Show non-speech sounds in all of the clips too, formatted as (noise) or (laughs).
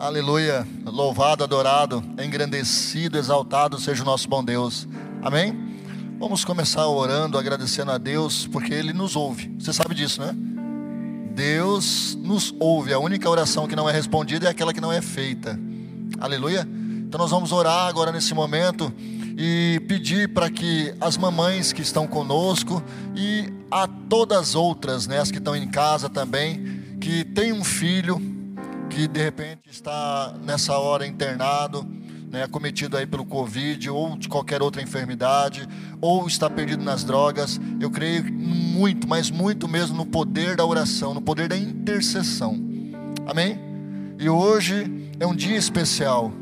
Aleluia. Louvado, adorado, engrandecido, exaltado seja o nosso bom Deus. Amém? Vamos começar orando, agradecendo a Deus, porque Ele nos ouve. Você sabe disso, né? Deus nos ouve. A única oração que não é respondida é aquela que não é feita. Aleluia. Então nós vamos orar agora nesse momento e pedir para que as mamães que estão conosco e a todas as outras, né, as que estão em casa também, que tem um filho que de repente está nessa hora internado, né, cometido aí pelo Covid ou de qualquer outra enfermidade, ou está perdido nas drogas, eu creio muito, mas muito mesmo no poder da oração, no poder da intercessão. Amém? E hoje é um dia especial.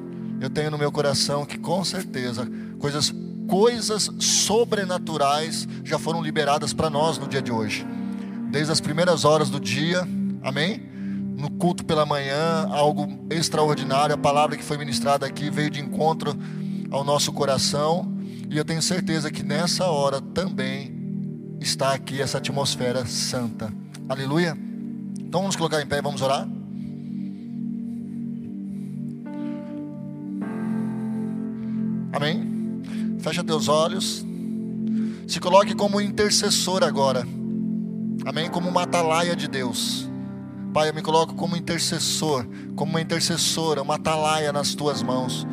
Eu tenho no meu coração que com certeza coisas coisas sobrenaturais já foram liberadas para nós no dia de hoje. Desde as primeiras horas do dia, amém? No culto pela manhã, algo extraordinário, a palavra que foi ministrada aqui veio de encontro ao nosso coração, e eu tenho certeza que nessa hora também está aqui essa atmosfera santa. Aleluia. Então vamos colocar em pé e vamos orar. Amém. Fecha teus olhos. Se coloque como intercessor agora. Amém? Como uma atalaia de Deus. Pai, eu me coloco como intercessor, como uma intercessora, uma atalaia nas tuas mãos.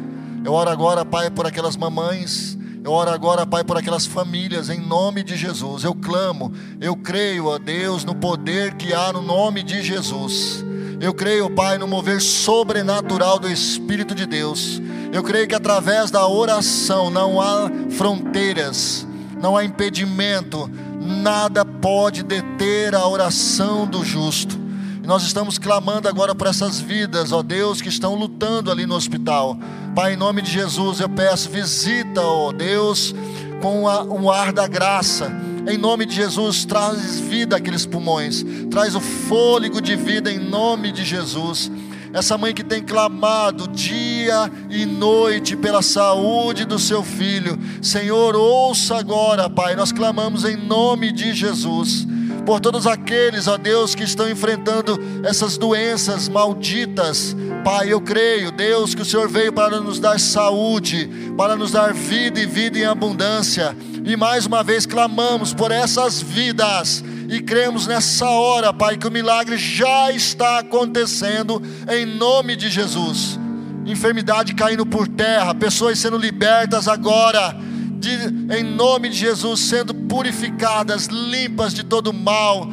Eu oro agora, Pai, por aquelas mamães. Eu oro agora, Pai, por aquelas famílias, em nome de Jesus. Eu clamo, eu creio, ó Deus, no poder que há no nome de Jesus. Eu creio, Pai, no mover sobrenatural do Espírito de Deus. Eu creio que através da oração não há fronteiras, não há impedimento, nada pode deter a oração do justo. E nós estamos clamando agora por essas vidas, ó Deus, que estão lutando ali no hospital. Pai, em nome de Jesus, eu peço, visita, ó Deus, com o ar da graça. Em nome de Jesus, traz vida àqueles pulmões, traz o fôlego de vida em nome de Jesus essa mãe que tem clamado dia e noite pela saúde do seu filho. Senhor, ouça agora, Pai. Nós clamamos em nome de Jesus. Por todos aqueles, ó Deus, que estão enfrentando essas doenças malditas, Pai, eu creio, Deus, que o Senhor veio para nos dar saúde, para nos dar vida e vida em abundância. E mais uma vez clamamos por essas vidas e cremos nessa hora, Pai, que o milagre já está acontecendo em nome de Jesus. Enfermidade caindo por terra, pessoas sendo libertas agora, de, em nome de Jesus, sendo purificadas, limpas de todo mal,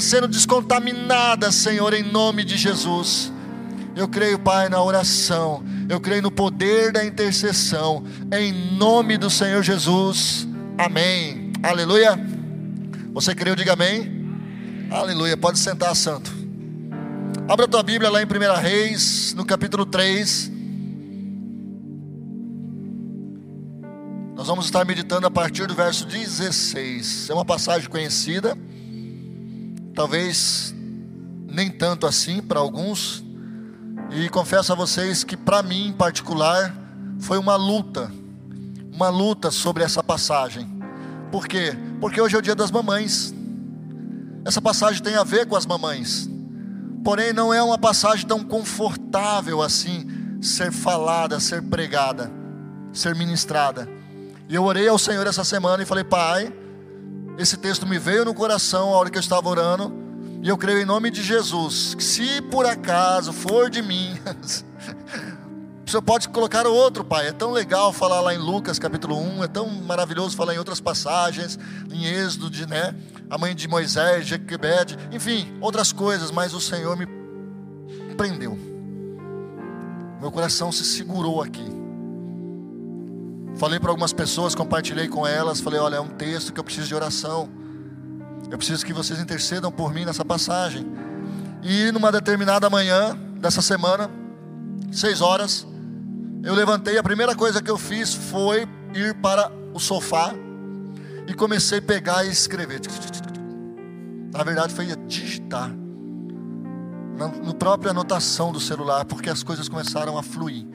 sendo descontaminadas, Senhor, em nome de Jesus. Eu creio, Pai, na oração, eu creio no poder da intercessão, em nome do Senhor Jesus. Amém. Aleluia. Você creu, diga amém. Aleluia. Pode sentar, santo. Abra tua Bíblia lá em 1 Reis, no capítulo 3. Vamos estar meditando a partir do verso 16. É uma passagem conhecida, talvez nem tanto assim para alguns. E confesso a vocês que para mim em particular foi uma luta, uma luta sobre essa passagem. Por quê? Porque hoje é o dia das mamães. Essa passagem tem a ver com as mamães. Porém, não é uma passagem tão confortável assim ser falada, ser pregada, ser ministrada. E eu orei ao Senhor essa semana e falei: Pai, esse texto me veio no coração a hora que eu estava orando. E eu creio em nome de Jesus, que se por acaso for de mim, (laughs) O senhor pode colocar outro, pai. É tão legal falar lá em Lucas capítulo 1, é tão maravilhoso falar em outras passagens, em Êxodo, de, né? A mãe de Moisés, Jequebed, enfim, outras coisas, mas o Senhor me prendeu. Meu coração se segurou aqui. Falei para algumas pessoas, compartilhei com elas, falei: olha, é um texto que eu preciso de oração. Eu preciso que vocês intercedam por mim nessa passagem. E numa determinada manhã dessa semana, seis horas, eu levantei, a primeira coisa que eu fiz foi ir para o sofá e comecei a pegar e escrever. Na verdade, foi digitar na, própria anotação do celular, porque as coisas começaram a fluir,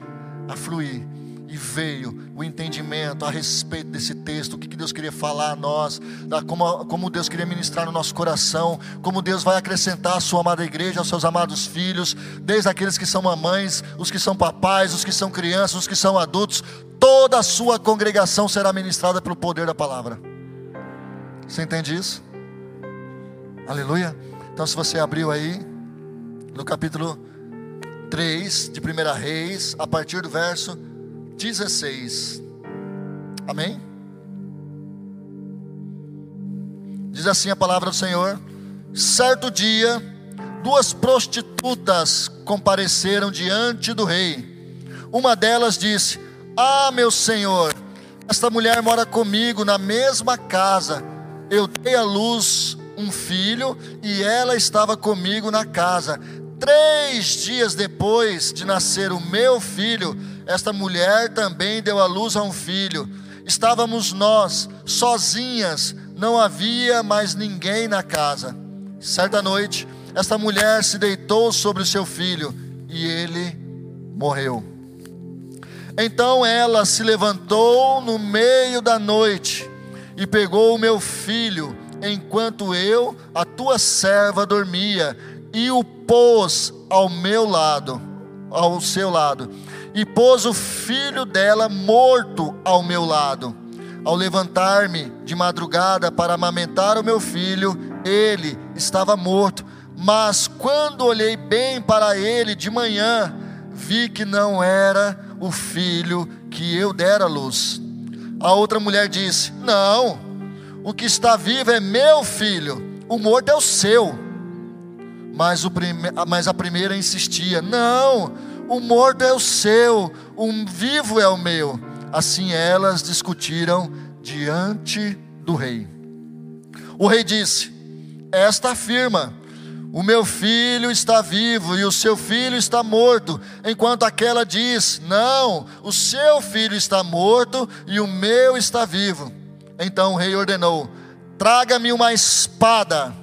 a fluir. E veio o entendimento a respeito desse texto, o que Deus queria falar a nós, como, como Deus queria ministrar no nosso coração, como Deus vai acrescentar a sua amada igreja, aos seus amados filhos, desde aqueles que são mamães, os que são papais, os que são crianças, os que são adultos, toda a sua congregação será ministrada pelo poder da palavra. Você entende isso? Aleluia. Então, se você abriu aí, no capítulo 3 de 1 Reis, a partir do verso 16. Amém? Diz assim a palavra do Senhor: Certo dia, duas prostitutas compareceram diante do rei. Uma delas disse: Ah, meu senhor, esta mulher mora comigo na mesma casa. Eu dei à luz um filho e ela estava comigo na casa. Três dias depois de nascer o meu filho, esta mulher também deu à luz a um filho. Estávamos nós sozinhas, não havia mais ninguém na casa. Certa noite, esta mulher se deitou sobre o seu filho e ele morreu. Então ela se levantou no meio da noite e pegou o meu filho, enquanto eu, a tua serva, dormia, e o pôs ao meu lado, ao seu lado e pôs o filho dela morto ao meu lado. Ao levantar-me de madrugada para amamentar o meu filho, ele estava morto. Mas quando olhei bem para ele de manhã, vi que não era o filho que eu dera à luz. A outra mulher disse: Não, o que está vivo é meu filho, o morto é o seu. Mas, o prime... Mas a primeira insistia: Não, o morto é o seu, o vivo é o meu. Assim elas discutiram diante do rei. O rei disse: Esta afirma: O meu filho está vivo e o seu filho está morto. Enquanto aquela diz: Não, o seu filho está morto e o meu está vivo. Então o rei ordenou: Traga-me uma espada.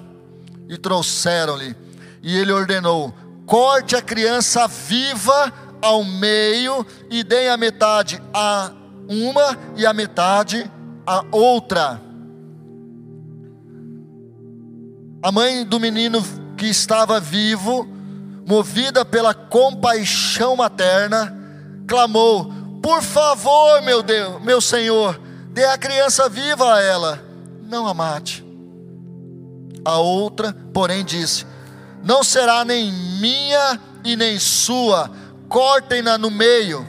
E trouxeram-lhe. E ele ordenou: corte a criança viva ao meio e dê a metade a uma e a metade a outra. A mãe do menino que estava vivo, movida pela compaixão materna, clamou: Por favor, meu Deus, meu Senhor, dê a criança viva a ela, não a mate. A outra, porém, disse: não será nem minha e nem sua, cortem-na no meio.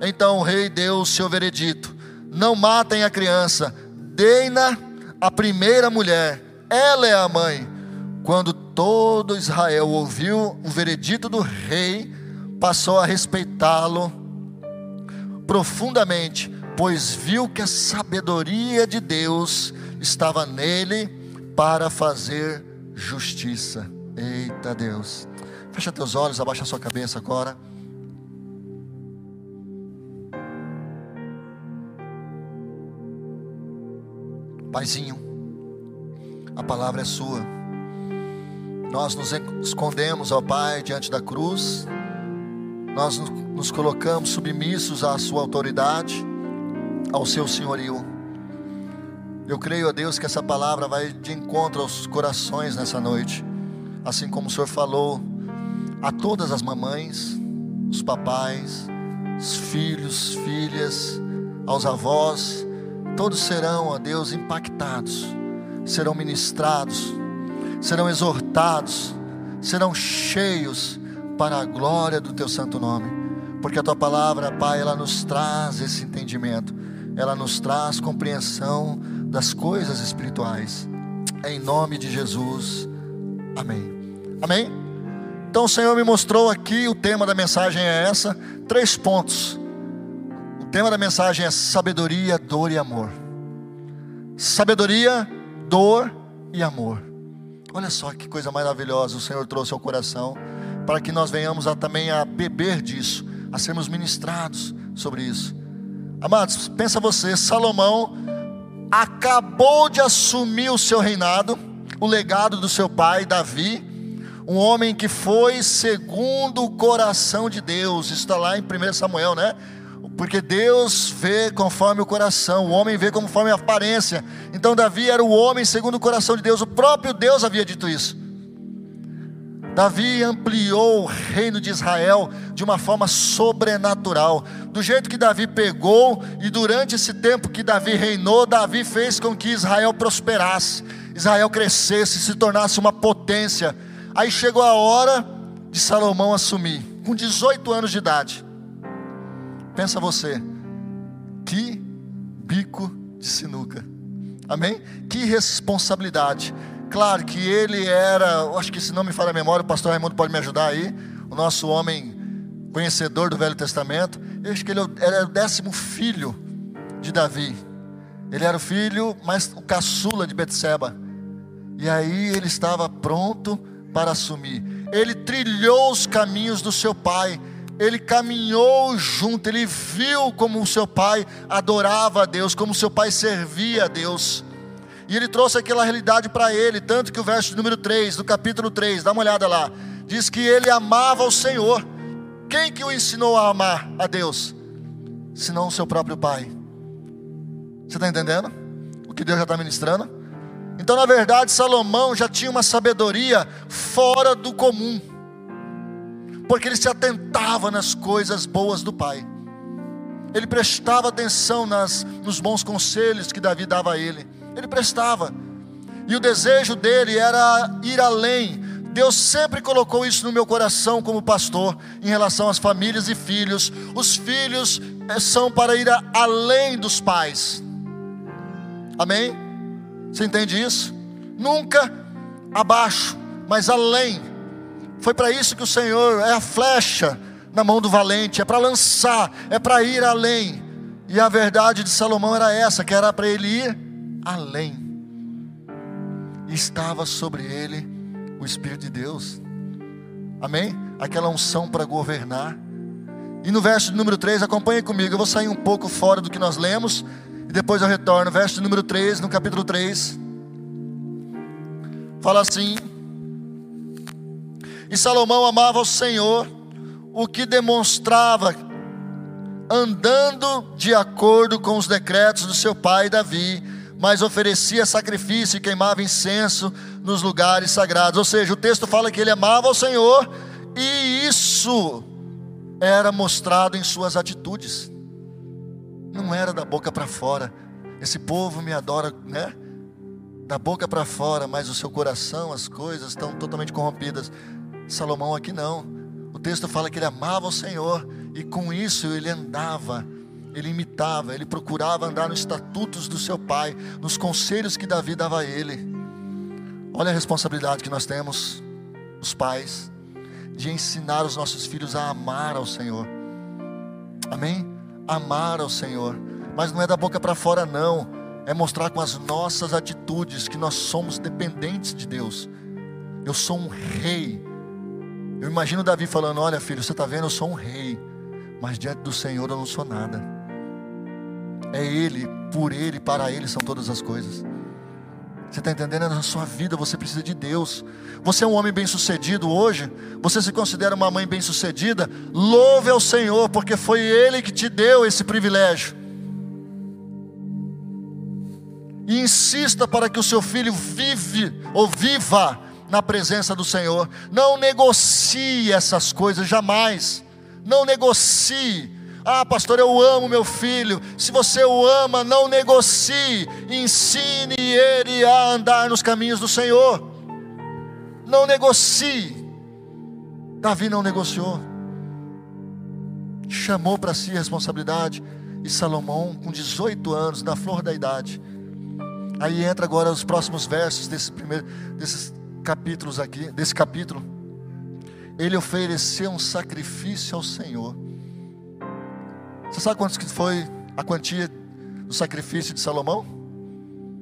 Então o rei deu o seu veredito: não matem a criança, deem-na a primeira mulher, ela é a mãe. Quando todo Israel ouviu o veredito do rei, passou a respeitá-lo profundamente, pois viu que a sabedoria de Deus estava nele para fazer justiça. Eita Deus. Fecha teus olhos, abaixa sua cabeça agora. Paizinho, a palavra é sua. Nós nos escondemos, ó Pai, diante da cruz. Nós nos colocamos submissos à sua autoridade, ao seu senhorio. Eu creio a Deus que essa palavra vai de encontro aos corações nessa noite assim como o Senhor falou a todas as mamães, os papais, os filhos, filhas, aos avós, todos serão, ó Deus, impactados, serão ministrados, serão exortados, serão cheios para a glória do teu santo nome, porque a tua palavra, Pai, ela nos traz esse entendimento, ela nos traz compreensão das coisas espirituais, em nome de Jesus, amém. Amém? Então o Senhor me mostrou aqui, o tema da mensagem é essa, três pontos. O tema da mensagem é sabedoria, dor e amor. Sabedoria, dor e amor. Olha só que coisa maravilhosa o Senhor trouxe ao coração, para que nós venhamos a, também a beber disso, a sermos ministrados sobre isso. Amados, pensa você, Salomão acabou de assumir o seu reinado, o legado do seu pai Davi, um homem que foi segundo o coração de Deus, está lá em 1 Samuel, né? Porque Deus vê conforme o coração, o homem vê conforme a aparência. Então Davi era o homem segundo o coração de Deus, o próprio Deus havia dito isso. Davi ampliou o reino de Israel de uma forma sobrenatural. Do jeito que Davi pegou, e durante esse tempo que Davi reinou, Davi fez com que Israel prosperasse, Israel crescesse, se tornasse uma potência. Aí chegou a hora de Salomão assumir, com 18 anos de idade. Pensa você, que bico de sinuca, amém? Que responsabilidade. Claro que ele era, acho que se não me falha a memória, o pastor Raimundo pode me ajudar aí, o nosso homem conhecedor do Velho Testamento. Eu acho que ele era o décimo filho de Davi. Ele era o filho, mas o caçula de Betseba. E aí ele estava pronto para assumir. Ele trilhou os caminhos do seu pai. Ele caminhou junto, ele viu como o seu pai adorava a Deus, como o seu pai servia a Deus. E ele trouxe aquela realidade para ele, tanto que o verso número 3, do capítulo 3, dá uma olhada lá, diz que ele amava o Senhor. Quem que o ensinou a amar a Deus? Senão o seu próprio pai. Você está entendendo? O que Deus já está ministrando? Então, na verdade, Salomão já tinha uma sabedoria fora do comum, porque ele se atentava nas coisas boas do pai, ele prestava atenção nas, nos bons conselhos que Davi dava a ele. Ele prestava. E o desejo dele era ir além. Deus sempre colocou isso no meu coração como pastor, em relação às famílias e filhos. Os filhos eh, são para ir além dos pais. Amém? Você entende isso? Nunca abaixo, mas além. Foi para isso que o Senhor é a flecha na mão do valente, é para lançar, é para ir além. E a verdade de Salomão era essa, que era para ele ir além. Estava sobre ele o Espírito de Deus. Amém? Aquela unção para governar. E no verso número 3, acompanhe comigo. Eu vou sair um pouco fora do que nós lemos. E depois eu retorno. Verso número 3, no capítulo 3. Fala assim: E Salomão amava o Senhor, o que demonstrava andando de acordo com os decretos do seu pai Davi mas oferecia sacrifício e queimava incenso nos lugares sagrados. Ou seja, o texto fala que ele amava o Senhor e isso era mostrado em suas atitudes. Não era da boca para fora. Esse povo me adora, né? Da boca para fora, mas o seu coração, as coisas estão totalmente corrompidas. Salomão aqui não. O texto fala que ele amava o Senhor e com isso ele andava ele imitava, ele procurava andar nos estatutos do seu pai, nos conselhos que Davi dava a ele. Olha a responsabilidade que nós temos, os pais, de ensinar os nossos filhos a amar ao Senhor. Amém? Amar ao Senhor. Mas não é da boca para fora, não. É mostrar com as nossas atitudes que nós somos dependentes de Deus. Eu sou um rei. Eu imagino Davi falando: Olha, filho, você está vendo? Eu sou um rei. Mas diante do Senhor eu não sou nada. É Ele, por Ele, para Ele são todas as coisas. Você está entendendo? Na sua vida você precisa de Deus. Você é um homem bem-sucedido hoje? Você se considera uma mãe bem-sucedida? Louve ao Senhor, porque foi Ele que te deu esse privilégio. E insista para que o seu filho vive ou viva na presença do Senhor. Não negocie essas coisas jamais. Não negocie ah, pastor, eu amo meu filho. Se você o ama, não negocie. Ensine ele a andar nos caminhos do Senhor. Não negocie. Davi não negociou. Chamou para si a responsabilidade. E Salomão, com 18 anos, na flor da idade. Aí entra agora os próximos versos desse primeiro, desses capítulos aqui, desse capítulo. Ele ofereceu um sacrifício ao Senhor você sabe quantos que foi a quantia do sacrifício de Salomão?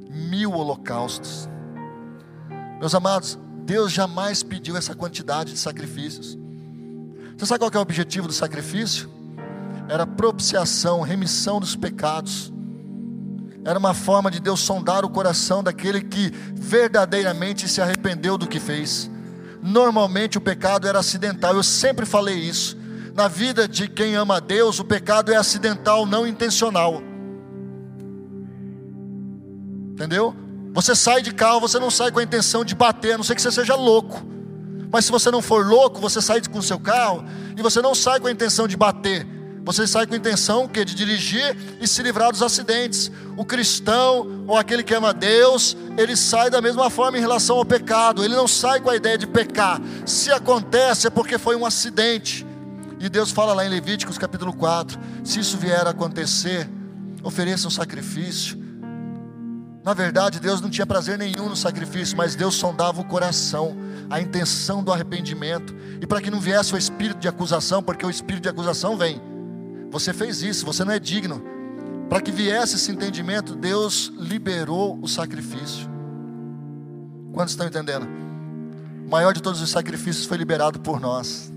Mil holocaustos. Meus amados, Deus jamais pediu essa quantidade de sacrifícios. Você sabe qual é o objetivo do sacrifício? Era propiciação, remissão dos pecados. Era uma forma de Deus sondar o coração daquele que verdadeiramente se arrependeu do que fez. Normalmente o pecado era acidental, eu sempre falei isso. Na vida de quem ama a Deus, o pecado é acidental, não intencional. Entendeu? Você sai de carro, você não sai com a intenção de bater, a não ser que você seja louco. Mas se você não for louco, você sai com o seu carro e você não sai com a intenção de bater. Você sai com a intenção que de dirigir e se livrar dos acidentes. O cristão ou aquele que ama Deus, ele sai da mesma forma em relação ao pecado. Ele não sai com a ideia de pecar. Se acontece é porque foi um acidente. E Deus fala lá em Levíticos capítulo 4: se isso vier a acontecer, ofereça um sacrifício na verdade, Deus não tinha prazer nenhum no sacrifício, mas Deus sondava o coração, a intenção do arrependimento, e para que não viesse o espírito de acusação, porque o espírito de acusação vem. Você fez isso, você não é digno. Para que viesse esse entendimento, Deus liberou o sacrifício. Quantos estão entendendo? O maior de todos os sacrifícios foi liberado por nós.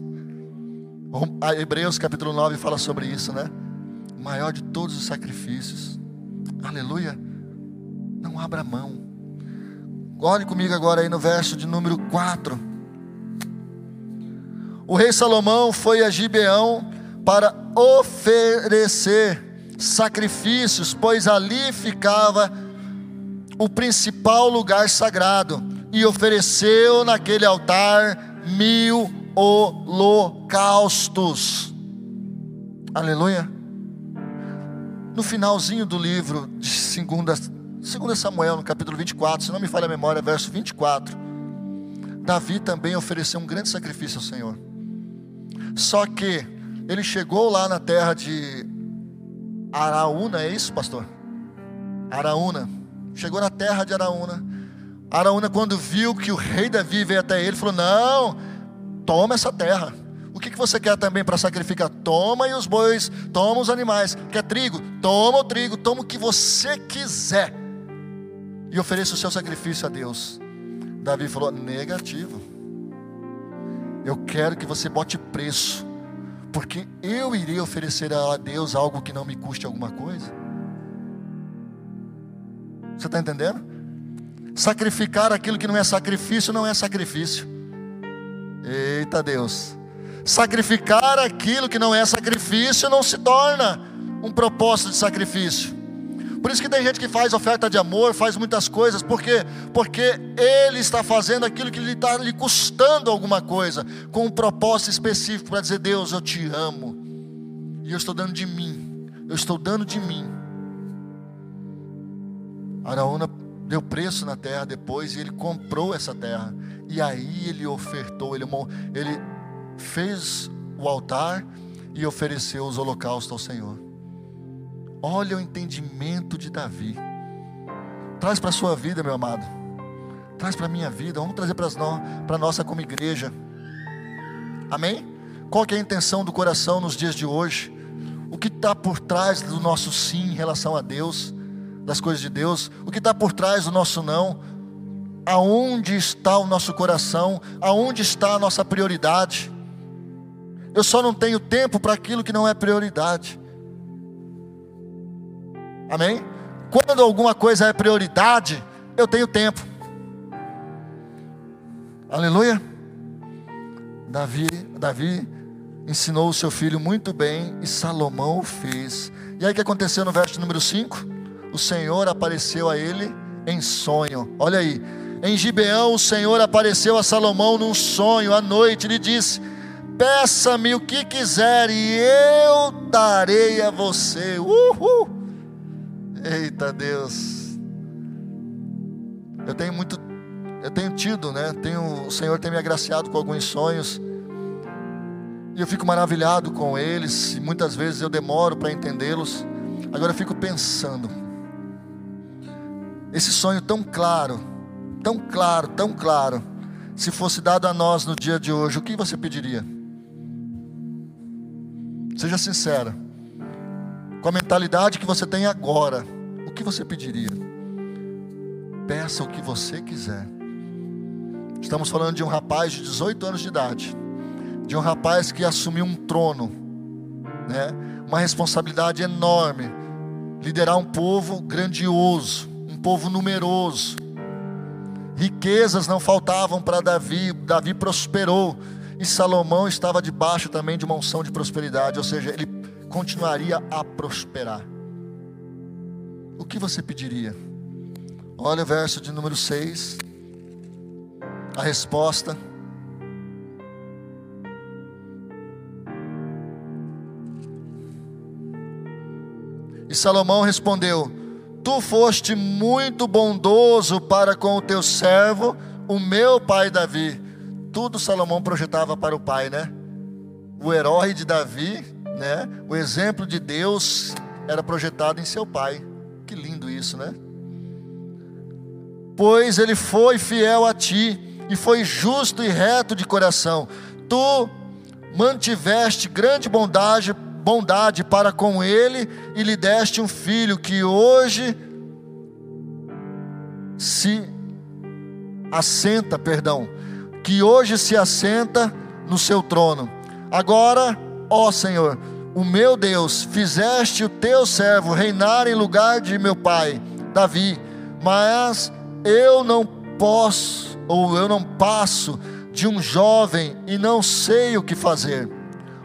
A Hebreus capítulo 9 fala sobre isso, né? O maior de todos os sacrifícios. Aleluia. Não abra mão. Olhe comigo agora aí no verso de número 4. O rei Salomão foi a Gibeão para oferecer sacrifícios, pois ali ficava o principal lugar sagrado, e ofereceu naquele altar mil holocaustos. Aleluia. No finalzinho do livro de segunda 2 Samuel, no capítulo 24, se não me falha a memória, verso 24. Davi também ofereceu um grande sacrifício ao Senhor. Só que ele chegou lá na terra de Araúna, é isso, pastor? Araúna. Chegou na terra de Araúna. Araúna, quando viu que o rei Davi veio até ele, falou: Não, toma essa terra. O que, que você quer também para sacrificar? Toma e os bois, toma os animais. Quer trigo? Toma o trigo, toma o que você quiser e ofereça o seu sacrifício a Deus. Davi falou: negativo. Eu quero que você bote preço, porque eu irei oferecer a Deus algo que não me custe alguma coisa. Você está entendendo? Sacrificar aquilo que não é sacrifício não é sacrifício. Eita Deus. Sacrificar aquilo que não é sacrifício não se torna um propósito de sacrifício. Por isso que tem gente que faz oferta de amor, faz muitas coisas, porque porque ele está fazendo aquilo que lhe está lhe custando alguma coisa, com um propósito específico para dizer Deus, eu te amo e eu estou dando de mim, eu estou dando de mim. Araúna deu preço na terra depois e ele comprou essa terra e aí ele ofertou, ele ele fez o altar e ofereceu os holocaustos ao Senhor. Olha o entendimento de Davi. Traz para a sua vida, meu amado. Traz para a minha vida. Vamos trazer para a nossa como igreja. Amém? Qual é a intenção do coração nos dias de hoje? O que está por trás do nosso sim em relação a Deus, das coisas de Deus? O que está por trás do nosso não? Aonde está o nosso coração? Aonde está a nossa prioridade? Eu só não tenho tempo para aquilo que não é prioridade. Amém? Quando alguma coisa é prioridade, eu tenho tempo. Aleluia. Davi, Davi ensinou o seu filho muito bem e Salomão o fez. E aí o que aconteceu no verso número 5? O Senhor apareceu a ele em sonho. Olha aí. Em Gibeão o Senhor apareceu a Salomão num sonho à noite e lhe disse: Peça-me o que quiser e eu darei a você. Uhul! Eita Deus. Eu tenho muito, eu tenho tido, né? Tenho, o Senhor tem me agraciado com alguns sonhos. E eu fico maravilhado com eles. E muitas vezes eu demoro para entendê-los. Agora eu fico pensando. Esse sonho tão claro, tão claro, tão claro. Se fosse dado a nós no dia de hoje, o que você pediria? Seja sincera. Com a mentalidade que você tem agora que você pediria? Peça o que você quiser. Estamos falando de um rapaz de 18 anos de idade, de um rapaz que assumiu um trono, né? uma responsabilidade enorme, liderar um povo grandioso, um povo numeroso. Riquezas não faltavam para Davi, Davi prosperou. E Salomão estava debaixo também de uma unção de prosperidade, ou seja, ele continuaria a prosperar. O que você pediria? Olha o verso de número 6. A resposta. E Salomão respondeu: Tu foste muito bondoso para com o teu servo, o meu pai Davi. Tudo Salomão projetava para o pai, né? O herói de Davi, né? O exemplo de Deus era projetado em seu pai. Que lindo isso, né? Pois ele foi fiel a ti e foi justo e reto de coração. Tu mantiveste grande bondade bondade para com ele e lhe deste um filho que hoje se assenta, perdão, que hoje se assenta no seu trono. Agora, ó Senhor, o meu Deus, fizeste o teu servo reinar em lugar de meu pai, Davi, mas eu não posso, ou eu não passo de um jovem e não sei o que fazer.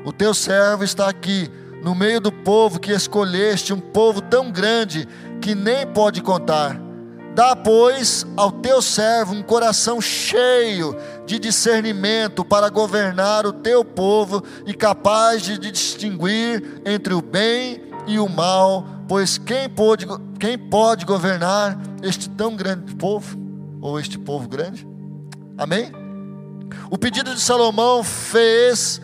O teu servo está aqui, no meio do povo que escolheste, um povo tão grande que nem pode contar. Dá, pois, ao teu servo um coração cheio de discernimento para governar o teu povo e capaz de distinguir entre o bem e o mal, pois quem pode, quem pode governar este tão grande povo, ou este povo grande? Amém? O pedido de Salomão fez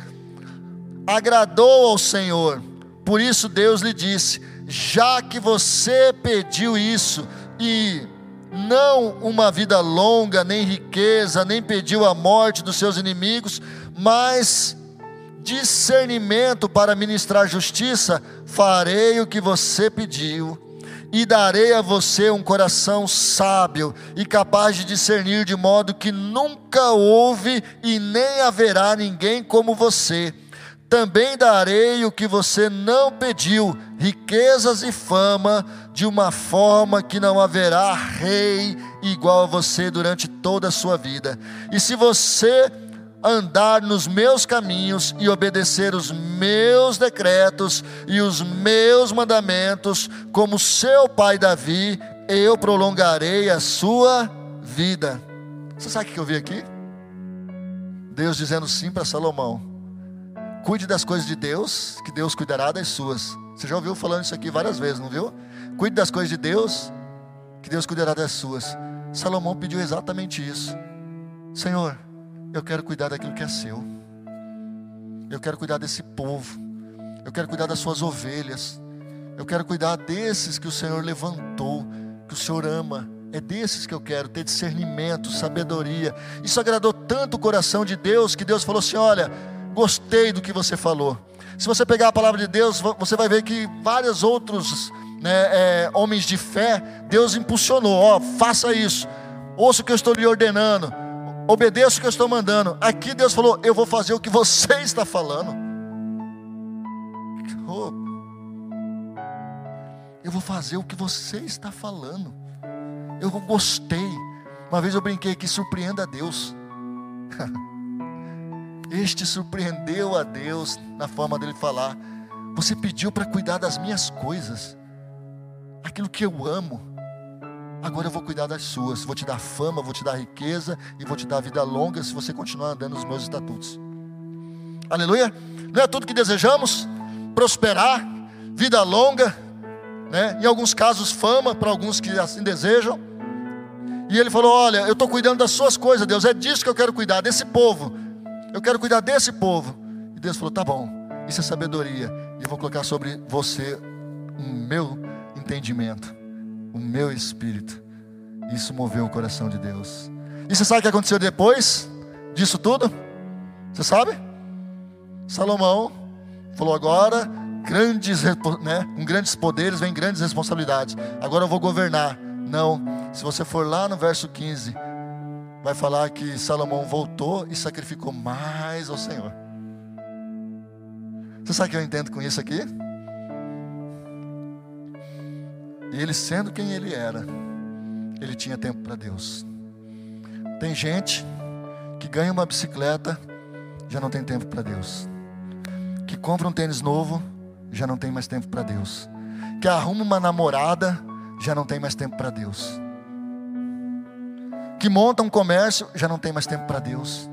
agradou ao Senhor. Por isso Deus lhe disse: Já que você pediu isso e não uma vida longa, nem riqueza, nem pediu a morte dos seus inimigos, mas discernimento para ministrar justiça, farei o que você pediu. E darei a você um coração sábio e capaz de discernir de modo que nunca houve e nem haverá ninguém como você também darei o que você não pediu, riquezas e fama, de uma forma que não haverá rei igual a você durante toda a sua vida. E se você andar nos meus caminhos e obedecer os meus decretos e os meus mandamentos, como seu pai Davi, eu prolongarei a sua vida. Você sabe o que eu vi aqui? Deus dizendo sim para Salomão Cuide das coisas de Deus, que Deus cuidará das suas. Você já ouviu falando isso aqui várias vezes, não viu? Cuide das coisas de Deus, que Deus cuidará das suas. Salomão pediu exatamente isso. Senhor, eu quero cuidar daquilo que é seu. Eu quero cuidar desse povo. Eu quero cuidar das suas ovelhas. Eu quero cuidar desses que o Senhor levantou, que o Senhor ama. É desses que eu quero ter discernimento, sabedoria. Isso agradou tanto o coração de Deus que Deus falou assim: olha gostei do que você falou. Se você pegar a palavra de Deus, você vai ver que vários outros né, é, homens de fé, Deus impulsionou: ó, faça isso, ouça o que eu estou lhe ordenando, obedeça o que eu estou mandando. Aqui Deus falou: eu vou fazer o que você (laughs) está falando. Eu vou fazer o que você está falando. Eu gostei. Uma vez eu brinquei que surpreenda Deus. (laughs) Este surpreendeu a Deus na forma dele falar. Você pediu para cuidar das minhas coisas, aquilo que eu amo. Agora eu vou cuidar das suas. Vou te dar fama, vou te dar riqueza e vou te dar vida longa se você continuar andando nos meus estatutos. Aleluia. Não é tudo que desejamos? Prosperar, vida longa, né? em alguns casos, fama para alguns que assim desejam. E ele falou: Olha, eu estou cuidando das suas coisas, Deus, é disso que eu quero cuidar, desse povo eu quero cuidar desse povo. E Deus falou: tá bom, isso é sabedoria. E eu vou colocar sobre você o meu entendimento, o meu espírito. Isso moveu o coração de Deus. E você sabe o que aconteceu depois disso tudo? Você sabe? Salomão falou agora, grandes, né, com grandes poderes vem grandes responsabilidades. Agora eu vou governar. Não, se você for lá no verso 15, vai falar que Salomão voltou e sacrificou mais ao Senhor. Você sabe o que eu entendo com isso aqui? Ele sendo quem ele era, ele tinha tempo para Deus. Tem gente que ganha uma bicicleta já não tem tempo para Deus. Que compra um tênis novo, já não tem mais tempo para Deus. Que arruma uma namorada, já não tem mais tempo para Deus. Que monta um comércio, já não tem mais tempo para Deus.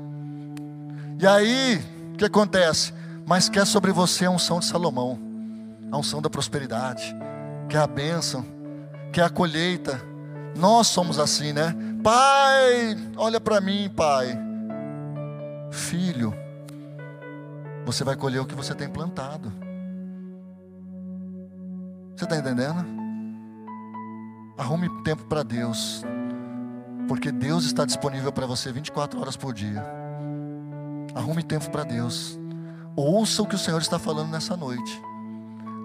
E aí, o que acontece? Mas quer sobre você a unção de Salomão, a unção da prosperidade, que é a bênção, que é a colheita. Nós somos assim, né? Pai, olha para mim, pai. Filho, você vai colher o que você tem plantado. Você está entendendo? Arrume tempo para Deus, porque Deus está disponível para você 24 horas por dia. Arrume tempo para Deus. Ouça o que o Senhor está falando nessa noite.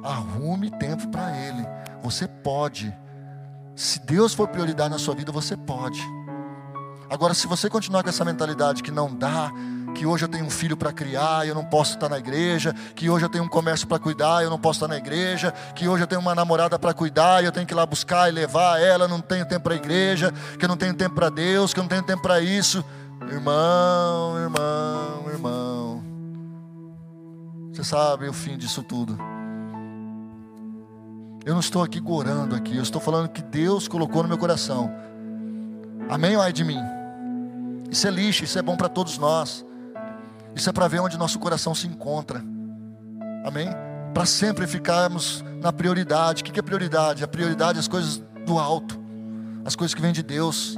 Arrume tempo para Ele. Você pode. Se Deus for prioridade na sua vida, você pode. Agora, se você continuar com essa mentalidade que não dá, que hoje eu tenho um filho para criar, eu não posso estar na igreja, que hoje eu tenho um comércio para cuidar, eu não posso estar na igreja, que hoje eu tenho uma namorada para cuidar, eu tenho que ir lá buscar e levar ela, não tenho tempo para a igreja, que eu não tenho tempo para Deus, que eu não tenho tempo para isso. Irmão, irmão, irmão. Você sabe o fim disso tudo. Eu não estou aqui gorando aqui, eu estou falando que Deus colocou no meu coração. Amém ou ai de mim? Isso é lixo, isso é bom para todos nós. Isso é para ver onde nosso coração se encontra. Amém? Para sempre ficarmos na prioridade. O que é prioridade? A prioridade é as coisas do alto, as coisas que vêm de Deus.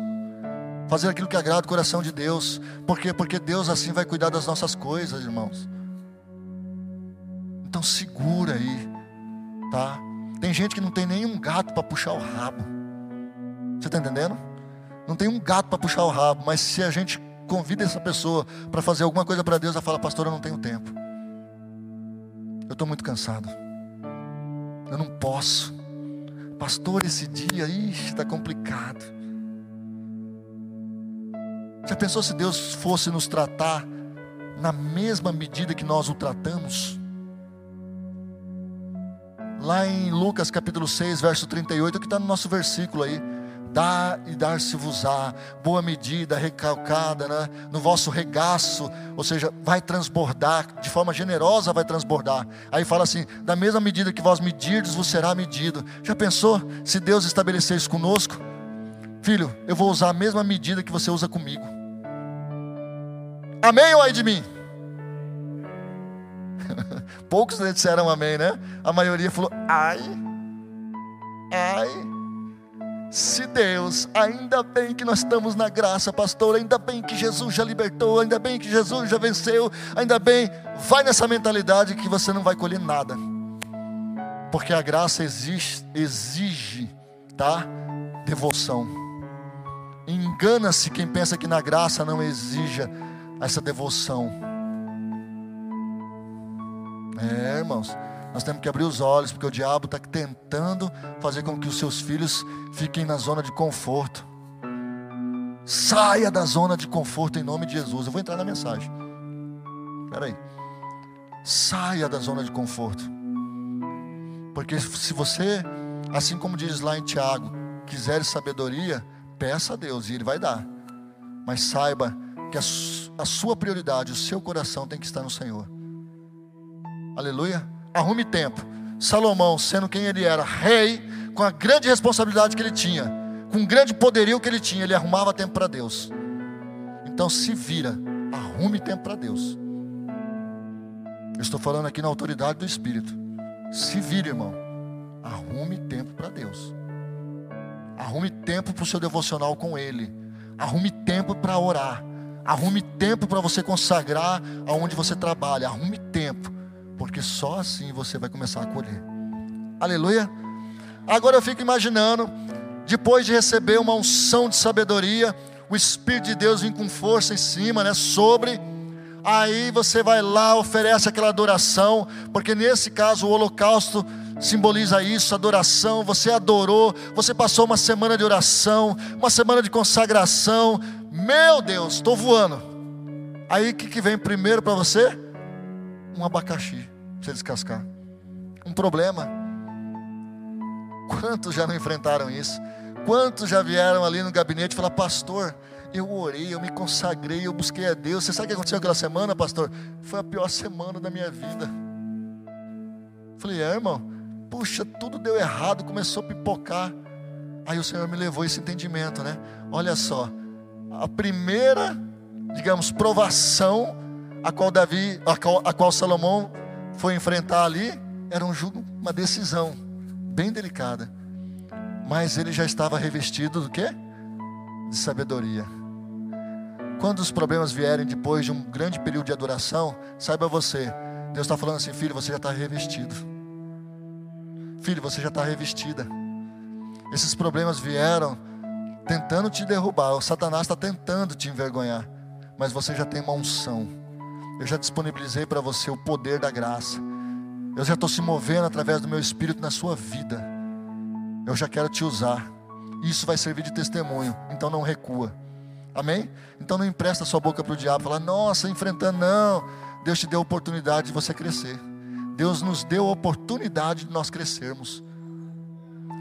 Fazer aquilo que agrada o coração de Deus. Por quê? Porque Deus assim vai cuidar das nossas coisas, irmãos. Então segura aí, tá? Tem gente que não tem nenhum gato para puxar o rabo. Você está entendendo? Não tem um gato para puxar o rabo, mas se a gente convida essa pessoa para fazer alguma coisa para Deus, ela fala, pastor, eu não tenho tempo. Eu estou muito cansado. Eu não posso. Pastor, esse dia, ixi, está complicado. Já pensou se Deus fosse nos tratar na mesma medida que nós o tratamos? Lá em Lucas capítulo 6, verso 38, que está no nosso versículo aí. Dá e dar-se-vos-á, boa medida, recalcada, né? no vosso regaço, ou seja, vai transbordar, de forma generosa vai transbordar. Aí fala assim: da mesma medida que vós medirdes, vos será medido. Já pensou se Deus estabelecer isso conosco? Filho, eu vou usar a mesma medida que você usa comigo. Amém ou ai de mim? (laughs) Poucos disseram amém, né? A maioria falou ai, ai. Se Deus, ainda bem que nós estamos na graça, pastor, ainda bem que Jesus já libertou, ainda bem que Jesus já venceu, ainda bem, vai nessa mentalidade que você não vai colher nada, porque a graça exige, exige tá? Devoção. Engana-se quem pensa que na graça não exija essa devoção. É, irmãos. Nós temos que abrir os olhos, porque o diabo está tentando fazer com que os seus filhos fiquem na zona de conforto. Saia da zona de conforto em nome de Jesus. Eu vou entrar na mensagem. Espera aí. Saia da zona de conforto. Porque se você, assim como diz lá em Tiago, quiser sabedoria, peça a Deus e Ele vai dar. Mas saiba que a, a sua prioridade, o seu coração tem que estar no Senhor. Aleluia arrume tempo. Salomão, sendo quem ele era, rei, com a grande responsabilidade que ele tinha, com o grande poderio que ele tinha, ele arrumava tempo para Deus. Então se vira, arrume tempo para Deus. Eu estou falando aqui na autoridade do Espírito. Se vira, irmão. Arrume tempo para Deus. Arrume tempo para o seu devocional com Ele. Arrume tempo para orar. Arrume tempo para você consagrar aonde você trabalha. Arrume tempo porque só assim você vai começar a colher. Aleluia. Agora eu fico imaginando, depois de receber uma unção de sabedoria, o Espírito de Deus vem com força em cima, né? Sobre. Aí você vai lá, oferece aquela adoração, porque nesse caso o holocausto simboliza isso, adoração. Você adorou, você passou uma semana de oração, uma semana de consagração. Meu Deus, estou voando. Aí o que, que vem primeiro para você? Um abacaxi você descascar. Um problema. Quantos já não enfrentaram isso? Quantos já vieram ali no gabinete e falaram, pastor, Eu orei, eu me consagrei, eu busquei a Deus. Você sabe o que aconteceu aquela semana, pastor? Foi a pior semana da minha vida. Falei, é, irmão, puxa, tudo deu errado, começou a pipocar. Aí o Senhor me levou esse entendimento, né? Olha só, a primeira, digamos, provação a qual Davi, a qual, a qual Salomão foi enfrentar ali, era um jugo, uma decisão bem delicada. Mas ele já estava revestido do quê? De sabedoria. Quando os problemas vierem depois de um grande período de adoração, saiba você, Deus está falando assim, filho, você já está revestido. Filho, você já está revestida. Esses problemas vieram tentando te derrubar. O Satanás está tentando te envergonhar. Mas você já tem uma unção. Eu já disponibilizei para você o poder da graça. Eu já estou se movendo através do meu espírito na sua vida. Eu já quero te usar. Isso vai servir de testemunho. Então não recua. Amém? Então não empresta sua boca para o diabo. Falar, nossa, enfrentando. Não. Deus te deu a oportunidade de você crescer. Deus nos deu a oportunidade de nós crescermos.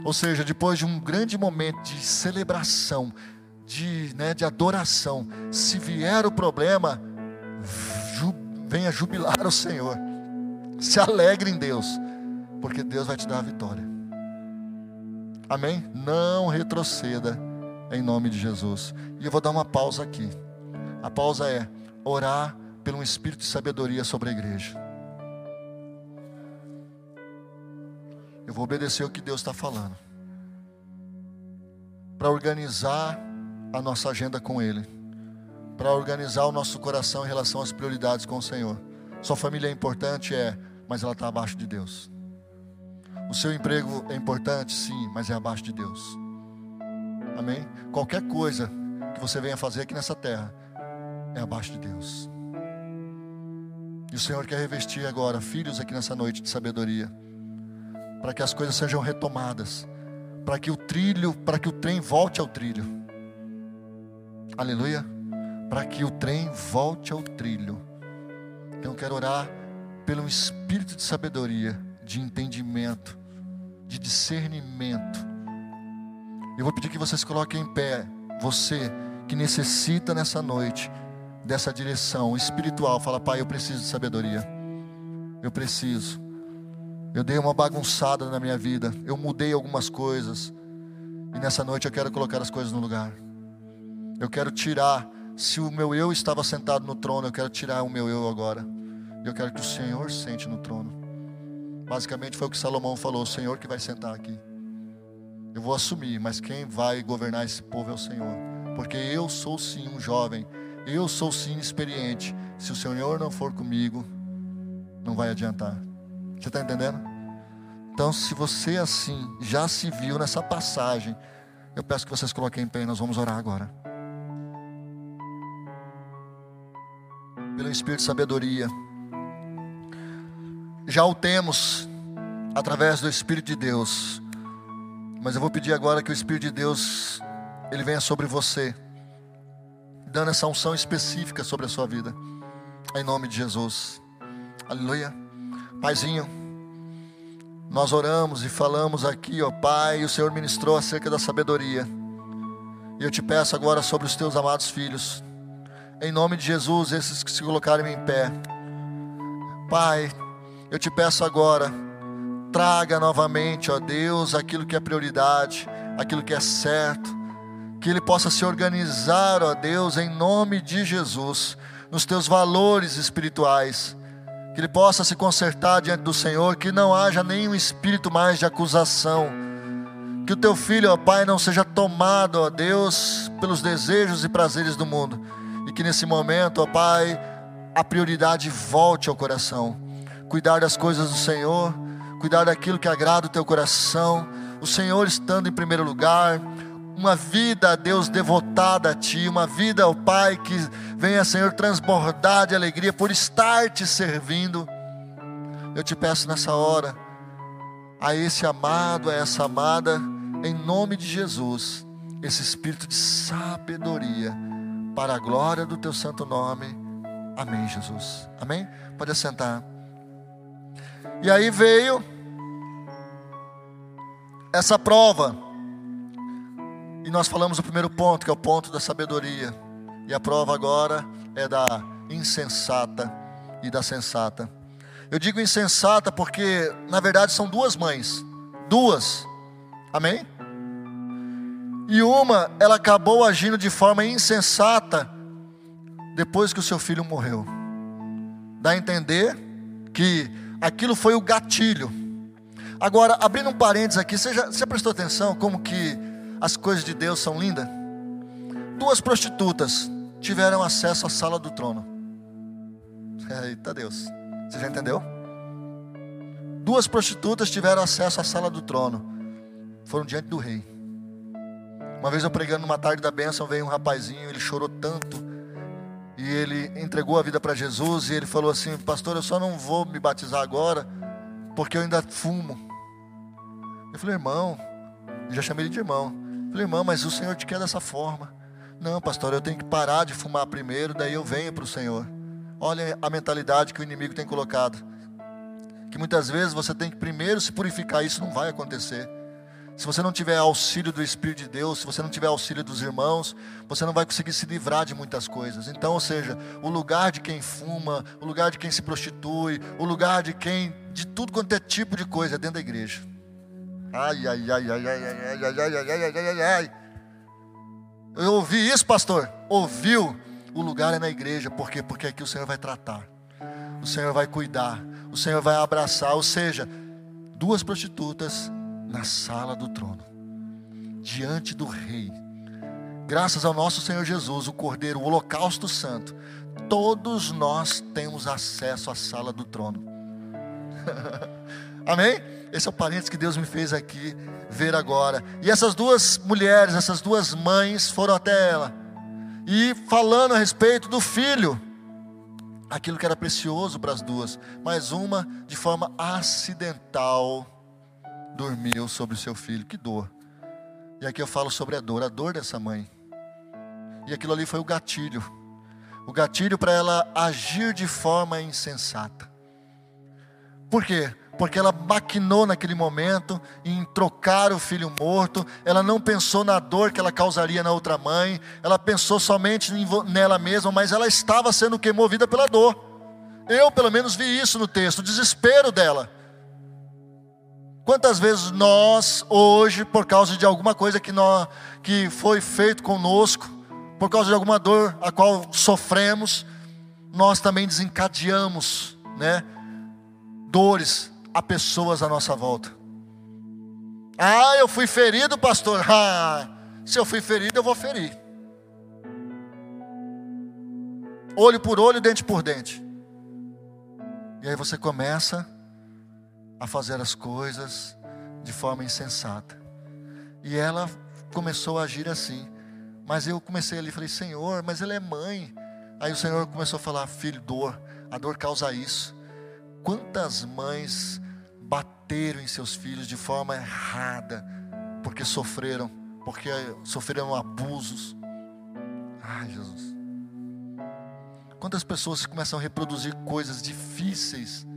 Ou seja, depois de um grande momento de celebração, de, né, de adoração, se vier o problema, venha jubilar o Senhor. Se alegre em Deus, porque Deus vai te dar a vitória. Amém? Não retroceda em nome de Jesus. E eu vou dar uma pausa aqui. A pausa é orar pelo espírito de sabedoria sobre a igreja. Eu vou obedecer o que Deus está falando. Para organizar a nossa agenda com Ele. Para organizar o nosso coração em relação às prioridades com o Senhor. Sua família é importante? É, mas ela está abaixo de Deus. O seu emprego é importante? Sim, mas é abaixo de Deus. Amém? Qualquer coisa que você venha fazer aqui nessa terra é abaixo de Deus. E o Senhor quer revestir agora filhos aqui nessa noite de sabedoria para que as coisas sejam retomadas, para que o trilho, para que o trem volte ao trilho. Aleluia. Para que o trem volte ao trilho. Então quero orar pelo espírito de sabedoria, de entendimento, de discernimento. Eu vou pedir que vocês coloquem em pé, você que necessita nessa noite dessa direção espiritual, fala, Pai, eu preciso de sabedoria. Eu preciso. Eu dei uma bagunçada na minha vida. Eu mudei algumas coisas. E nessa noite eu quero colocar as coisas no lugar. Eu quero tirar. Se o meu eu estava sentado no trono, eu quero tirar o meu eu agora. Eu quero que o Senhor sente no trono. Basicamente foi o que Salomão falou: o Senhor que vai sentar aqui. Eu vou assumir, mas quem vai governar esse povo é o Senhor. Porque eu sou sim um jovem. Eu sou sim experiente. Se o Senhor não for comigo, não vai adiantar. Você está entendendo? Então, se você assim já se viu nessa passagem, eu peço que vocês coloquem em pé nós vamos orar agora. Pelo Espírito de sabedoria. Já o temos através do Espírito de Deus. Mas eu vou pedir agora que o Espírito de Deus ele venha sobre você, dando essa unção específica sobre a sua vida. Em nome de Jesus. Aleluia. Paizinho, nós oramos e falamos aqui, ó Pai, o Senhor ministrou acerca da sabedoria. E eu te peço agora sobre os teus amados filhos, em nome de Jesus, esses que se colocarem em pé. Pai, eu te peço agora, traga novamente, ó Deus, aquilo que é prioridade, aquilo que é certo, que ele possa se organizar, ó Deus, em nome de Jesus, nos teus valores espirituais. Que ele possa se consertar diante do Senhor, que não haja nenhum espírito mais de acusação, que o teu filho, ó Pai, não seja tomado, ó Deus, pelos desejos e prazeres do mundo, e que nesse momento, ó Pai, a prioridade volte ao coração, cuidar das coisas do Senhor, cuidar daquilo que agrada o teu coração, o Senhor estando em primeiro lugar, uma vida, Deus, devotada a Ti, uma vida, ó Pai, que venha, Senhor, transbordar de alegria por estar te servindo. Eu te peço nessa hora, a esse amado, a essa amada, em nome de Jesus, esse espírito de sabedoria, para a glória do Teu santo nome. Amém, Jesus. Amém? Pode assentar. E aí veio essa prova E nós falamos o primeiro ponto, que é o ponto da sabedoria. E a prova agora é da insensata e da sensata. Eu digo insensata porque, na verdade, são duas mães. Duas. Amém? E uma, ela acabou agindo de forma insensata depois que o seu filho morreu. Dá a entender que aquilo foi o gatilho. Agora, abrindo um parênteses aqui, você já, você prestou atenção como que as coisas de Deus são lindas? Duas prostitutas tiveram acesso à sala do trono. (laughs) Eita Deus, você já entendeu? Duas prostitutas tiveram acesso à sala do trono, foram diante do rei. Uma vez eu pregando numa tarde da bênção, veio um rapazinho, ele chorou tanto, e ele entregou a vida para Jesus, e ele falou assim: Pastor, eu só não vou me batizar agora, porque eu ainda fumo. Eu falei, irmão, eu já chamei ele de irmão. Eu falei, irmão, mas o Senhor te quer dessa forma. Não, pastor, eu tenho que parar de fumar primeiro, daí eu venho para o Senhor. Olha a mentalidade que o inimigo tem colocado. Que muitas vezes você tem que primeiro se purificar, isso não vai acontecer. Se você não tiver auxílio do Espírito de Deus, se você não tiver auxílio dos irmãos, você não vai conseguir se livrar de muitas coisas. Então, ou seja, o lugar de quem fuma, o lugar de quem se prostitui, o lugar de quem, de tudo quanto é tipo de coisa, é dentro da igreja. Ai, ai, ai, ai, ai, ai, ai, ai, ai, ai, ai, ai, ai. Eu ouvi isso, pastor? Ouviu? O lugar é na igreja, por quê? Porque aqui o Senhor vai tratar, o Senhor vai cuidar, o Senhor vai abraçar. Ou seja, duas prostitutas na sala do trono, diante do Rei. Graças ao nosso Senhor Jesus, o Cordeiro, o Holocausto Santo, todos nós temos acesso à sala do trono. (laughs) Amém? Esse é o parênteses que Deus me fez aqui ver agora. E essas duas mulheres, essas duas mães foram até ela. E falando a respeito do filho, aquilo que era precioso para as duas, mas uma de forma acidental dormiu sobre o seu filho. Que dor. E aqui eu falo sobre a dor, a dor dessa mãe. E aquilo ali foi o gatilho. O gatilho para ela agir de forma insensata. Por quê? Porque ela maquinou naquele momento em trocar o filho morto, ela não pensou na dor que ela causaria na outra mãe, ela pensou somente nela mesma, mas ela estava sendo que movida pela dor. Eu, pelo menos, vi isso no texto, o desespero dela. Quantas vezes nós, hoje, por causa de alguma coisa que, nós, que foi feito conosco, por causa de alguma dor a qual sofremos, nós também desencadeamos, né, dores a pessoas à nossa volta. Ah, eu fui ferido, pastor. (laughs) Ah, se eu fui ferido, eu vou ferir. Olho por olho, dente por dente. E aí você começa a fazer as coisas de forma insensata. E ela começou a agir assim. Mas eu comecei ali e falei, Senhor, mas ela é mãe. Aí o Senhor começou a falar, filho, dor, a dor causa isso. Quantas mães bateram em seus filhos de forma errada, porque sofreram, porque sofreram abusos. Ai, Jesus. Quantas pessoas começam a reproduzir coisas difíceis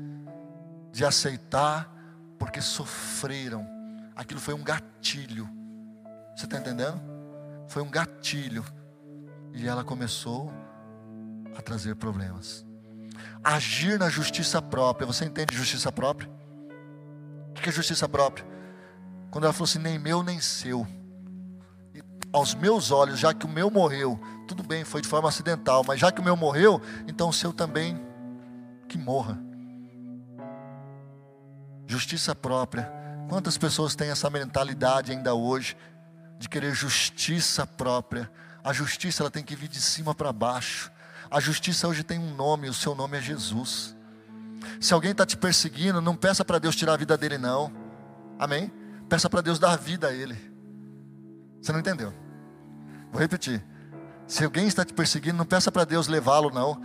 de aceitar, porque sofreram. Aquilo foi um gatilho. Você está entendendo? Foi um gatilho. E ela começou a trazer problemas. Agir na justiça própria. Você entende justiça própria? O que é justiça própria? Quando ela falou assim: nem meu, nem seu. E aos meus olhos, já que o meu morreu, tudo bem, foi de forma acidental, mas já que o meu morreu, então o seu também que morra. Justiça própria. Quantas pessoas têm essa mentalidade ainda hoje de querer justiça própria? A justiça ela tem que vir de cima para baixo. A justiça hoje tem um nome, o seu nome é Jesus. Se alguém está te perseguindo, não peça para Deus tirar a vida dele, não. Amém? Peça para Deus dar vida a ele. Você não entendeu? Vou repetir. Se alguém está te perseguindo, não peça para Deus levá-lo, não.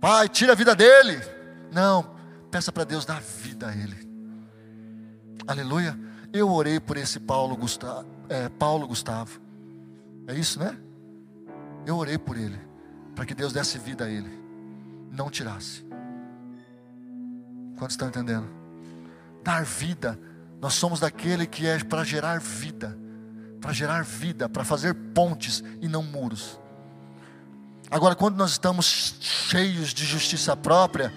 Pai, tira a vida dele. Não, peça para Deus dar vida a ele. Aleluia. Eu orei por esse Paulo Gustavo, é, Paulo Gustavo. É isso, né? Eu orei por ele, para que Deus desse vida a ele, não tirasse. Quantos estão entendendo? Dar vida. Nós somos daquele que é para gerar vida, para gerar vida, para fazer pontes e não muros. Agora, quando nós estamos cheios de justiça própria,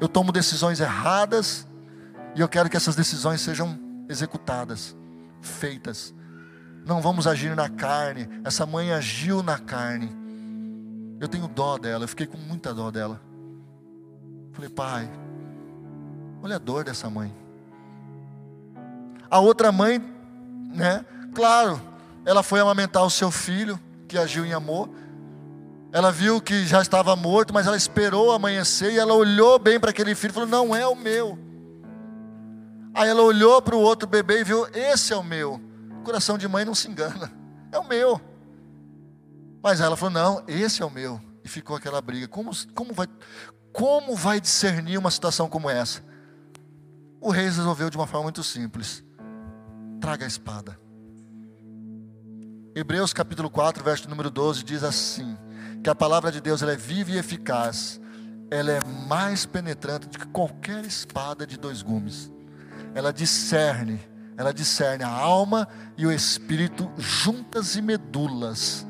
eu tomo decisões erradas e eu quero que essas decisões sejam executadas, feitas. Não vamos agir na carne. Essa mãe agiu na carne. Eu tenho dó dela, eu fiquei com muita dó dela. Falei, pai, olha a dor dessa mãe. A outra mãe, né? Claro, ela foi amamentar o seu filho, que agiu em amor. Ela viu que já estava morto, mas ela esperou amanhecer e ela olhou bem para aquele filho e falou: Não é o meu. Aí ela olhou para o outro bebê e viu: Esse é o meu. Coração de mãe não se engana, é o meu. Mas ela falou: Não, esse é o meu. E ficou aquela briga. Como, como, vai, como vai discernir uma situação como essa? O rei resolveu de uma forma muito simples: traga a espada. Hebreus capítulo 4, verso número 12 diz assim: que a palavra de Deus ela é viva e eficaz, ela é mais penetrante do que qualquer espada de dois gumes. Ela discerne, ela discerne a alma e o espírito juntas e medulas.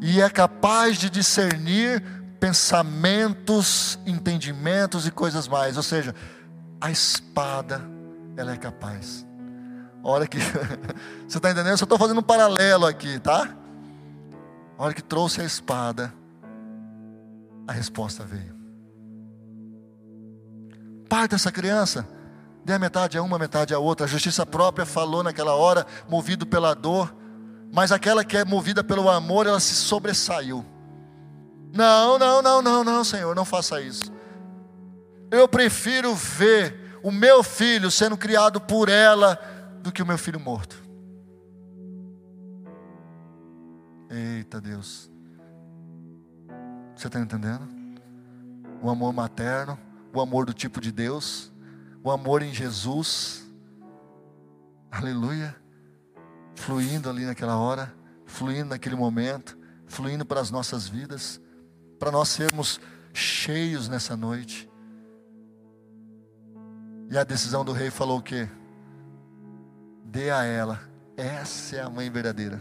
E é capaz de discernir pensamentos, entendimentos e coisas mais. Ou seja, a espada, ela é capaz. Olha que (laughs) você está entendendo? Eu só estou fazendo um paralelo aqui, tá? A hora que trouxe a espada, a resposta veio. Parta essa criança, dê a metade a uma, metade a outra. A justiça própria falou naquela hora, movido pela dor, mas aquela que é movida pelo amor, ela se sobressaiu. Não, não, não, não, não, Senhor, não faça isso. Eu prefiro ver o meu filho sendo criado por ela do que o meu filho morto. Eita Deus. Você está entendendo? O amor materno, o amor do tipo de Deus, o amor em Jesus. Aleluia. Fluindo ali naquela hora, fluindo naquele momento, fluindo para as nossas vidas, para nós sermos cheios nessa noite. E a decisão do rei falou o quê? Dê a ela. Essa é a mãe verdadeira.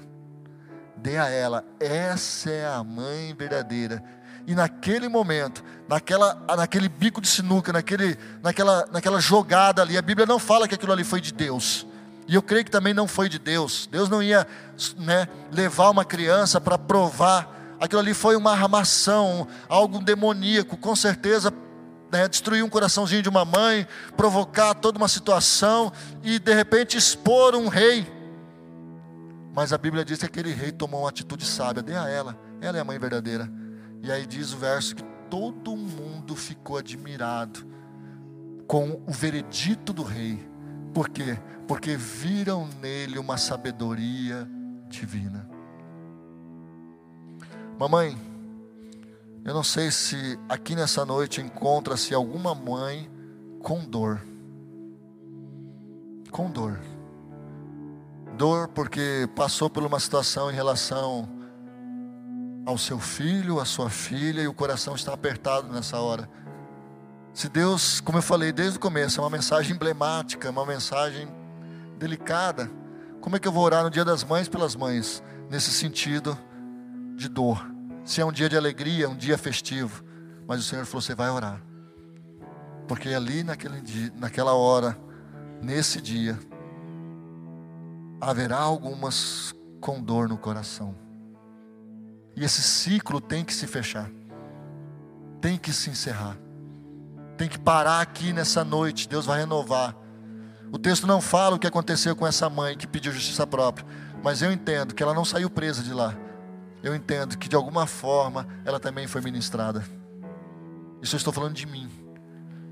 Dê a ela. Essa é a mãe verdadeira. E naquele momento, naquela, naquele bico de sinuca, naquele, naquela, naquela jogada ali, a Bíblia não fala que aquilo ali foi de Deus. E eu creio que também não foi de Deus. Deus não ia né, levar uma criança para provar. Aquilo ali foi uma armação, algo demoníaco, com certeza né, destruir um coraçãozinho de uma mãe, provocar toda uma situação e de repente expor um rei mas a Bíblia diz que aquele rei tomou uma atitude sábia, dê a ela, ela é a mãe verdadeira. E aí diz o verso que todo mundo ficou admirado com o veredito do rei. Por quê? Porque viram nele uma sabedoria divina. Mamãe, eu não sei se aqui nessa noite encontra-se alguma mãe com dor. Com dor dor porque passou por uma situação em relação ao seu filho, à sua filha, e o coração está apertado nessa hora. Se Deus, como eu falei desde o começo, é uma mensagem emblemática, uma mensagem delicada. Como é que eu vou orar no dia das mães pelas mães? Nesse sentido de dor. Se é um dia de alegria, um dia festivo. Mas o Senhor falou: você vai orar. Porque ali naquele dia, naquela hora, nesse dia, haverá algumas com dor no coração. E esse ciclo tem que se fechar, tem que se encerrar, tem que parar aqui nessa noite. Deus vai renovar. O texto não fala o que aconteceu com essa mãe que pediu justiça própria, mas eu entendo que ela não saiu presa de lá. Eu entendo que de alguma forma ela também foi ministrada. Isso eu estou falando de mim.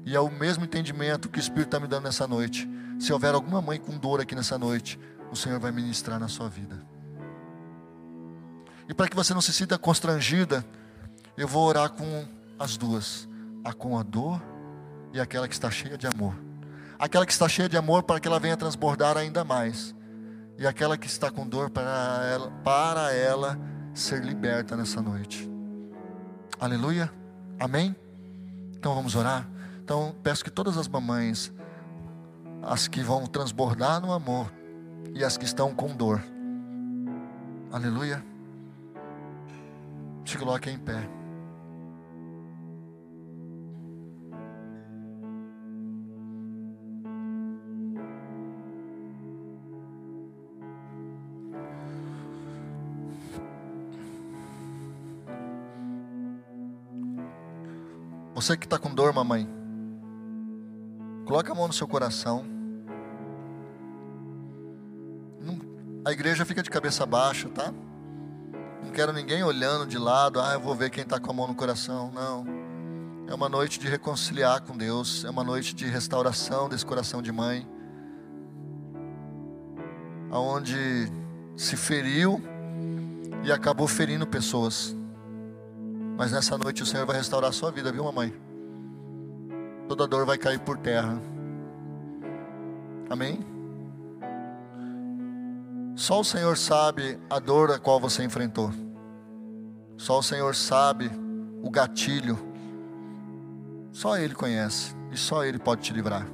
E é o mesmo entendimento que o Espírito está me dando nessa noite. Se houver alguma mãe com dor aqui nessa noite, o Senhor vai ministrar na sua vida. E para que você não se sinta constrangida, eu vou orar com as duas: a com a dor e aquela que está cheia de amor. Aquela que está cheia de amor para que ela venha transbordar ainda mais. E aquela que está com dor para ela, para ela ser liberta nessa noite. Aleluia. Amém? Então vamos orar. Então peço que todas as mamães, as que vão transbordar no amor, e as que estão com dor. Aleluia. Se coloque em pé. Você que está com dor, mamãe, coloca a mão no seu coração. A igreja fica de cabeça baixa, tá? Não quero ninguém olhando de lado, ah, eu vou ver quem está com a mão no coração. Não. É uma noite de reconciliar com Deus, é uma noite de restauração desse coração de mãe, aonde se feriu e acabou ferindo pessoas. Mas nessa noite o Senhor vai restaurar a sua vida, viu, mamãe? Toda dor vai cair por terra. Amém? Só o Senhor sabe a dor a qual você enfrentou. Só o Senhor sabe o gatilho. Só Ele conhece. E só Ele pode te livrar.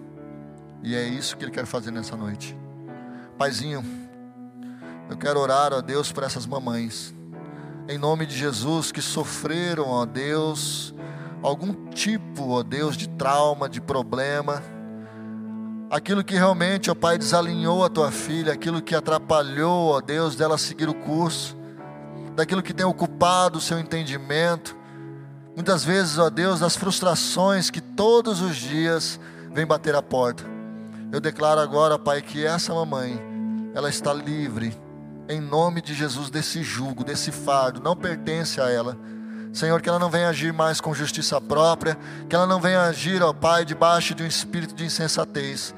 E é isso que Ele quer fazer nessa noite. Paizinho, eu quero orar a Deus por essas mamães em nome de Jesus, que sofreram, ó Deus, algum tipo, ó Deus, de trauma, de problema, aquilo que realmente, ó Pai, desalinhou a tua filha, aquilo que atrapalhou, ó Deus, dela seguir o curso, daquilo que tem ocupado o seu entendimento, muitas vezes, ó Deus, das frustrações que todos os dias vem bater a porta. Eu declaro agora, Pai, que essa mamãe, ela está livre em nome de Jesus, desse jugo, desse fardo, não pertence a ela. Senhor, que ela não venha agir mais com justiça própria, que ela não venha agir, ó Pai, debaixo de um espírito de insensatez,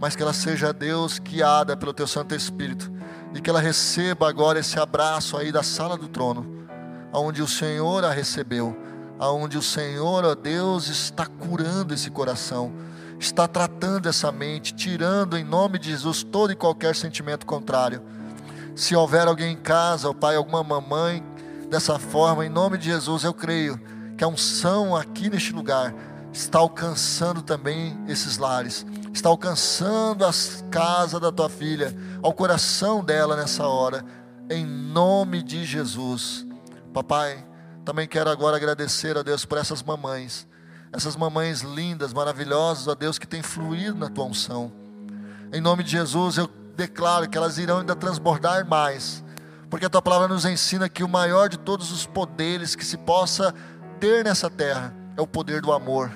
mas que ela seja Deus guiada pelo Teu Santo Espírito e que ela receba agora esse abraço aí da sala do trono, aonde o Senhor a recebeu, aonde o Senhor, ó Deus, está curando esse coração, está tratando essa mente, tirando em nome de Jesus todo e qualquer sentimento contrário. Se houver alguém em casa, ó Pai, alguma mamãe, dessa forma, em nome de Jesus, eu creio que a unção aqui neste lugar está alcançando também esses lares, está alcançando as casas da tua filha, ao coração dela nessa hora, em nome de Jesus. Papai, também quero agora agradecer a Deus por essas mamães, essas mamães lindas, maravilhosas, a Deus que tem fluído na tua unção. Em nome de Jesus, eu declaro que elas irão ainda transbordar mais, porque a tua palavra nos ensina que o maior de todos os poderes que se possa ter nessa terra é o poder do amor.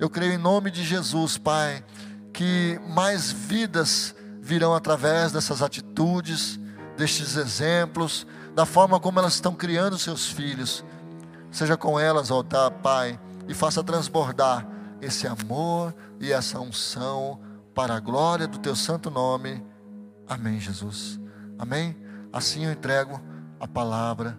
Eu creio em nome de Jesus, Pai, que mais vidas virão através dessas atitudes, destes exemplos, da forma como elas estão criando seus filhos. Seja com elas, ó Pai, e faça transbordar esse amor e essa unção para a glória do teu santo nome. Amém, Jesus. Amém? Assim eu entrego a palavra